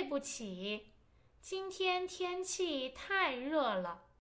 对不起今天天气太热了。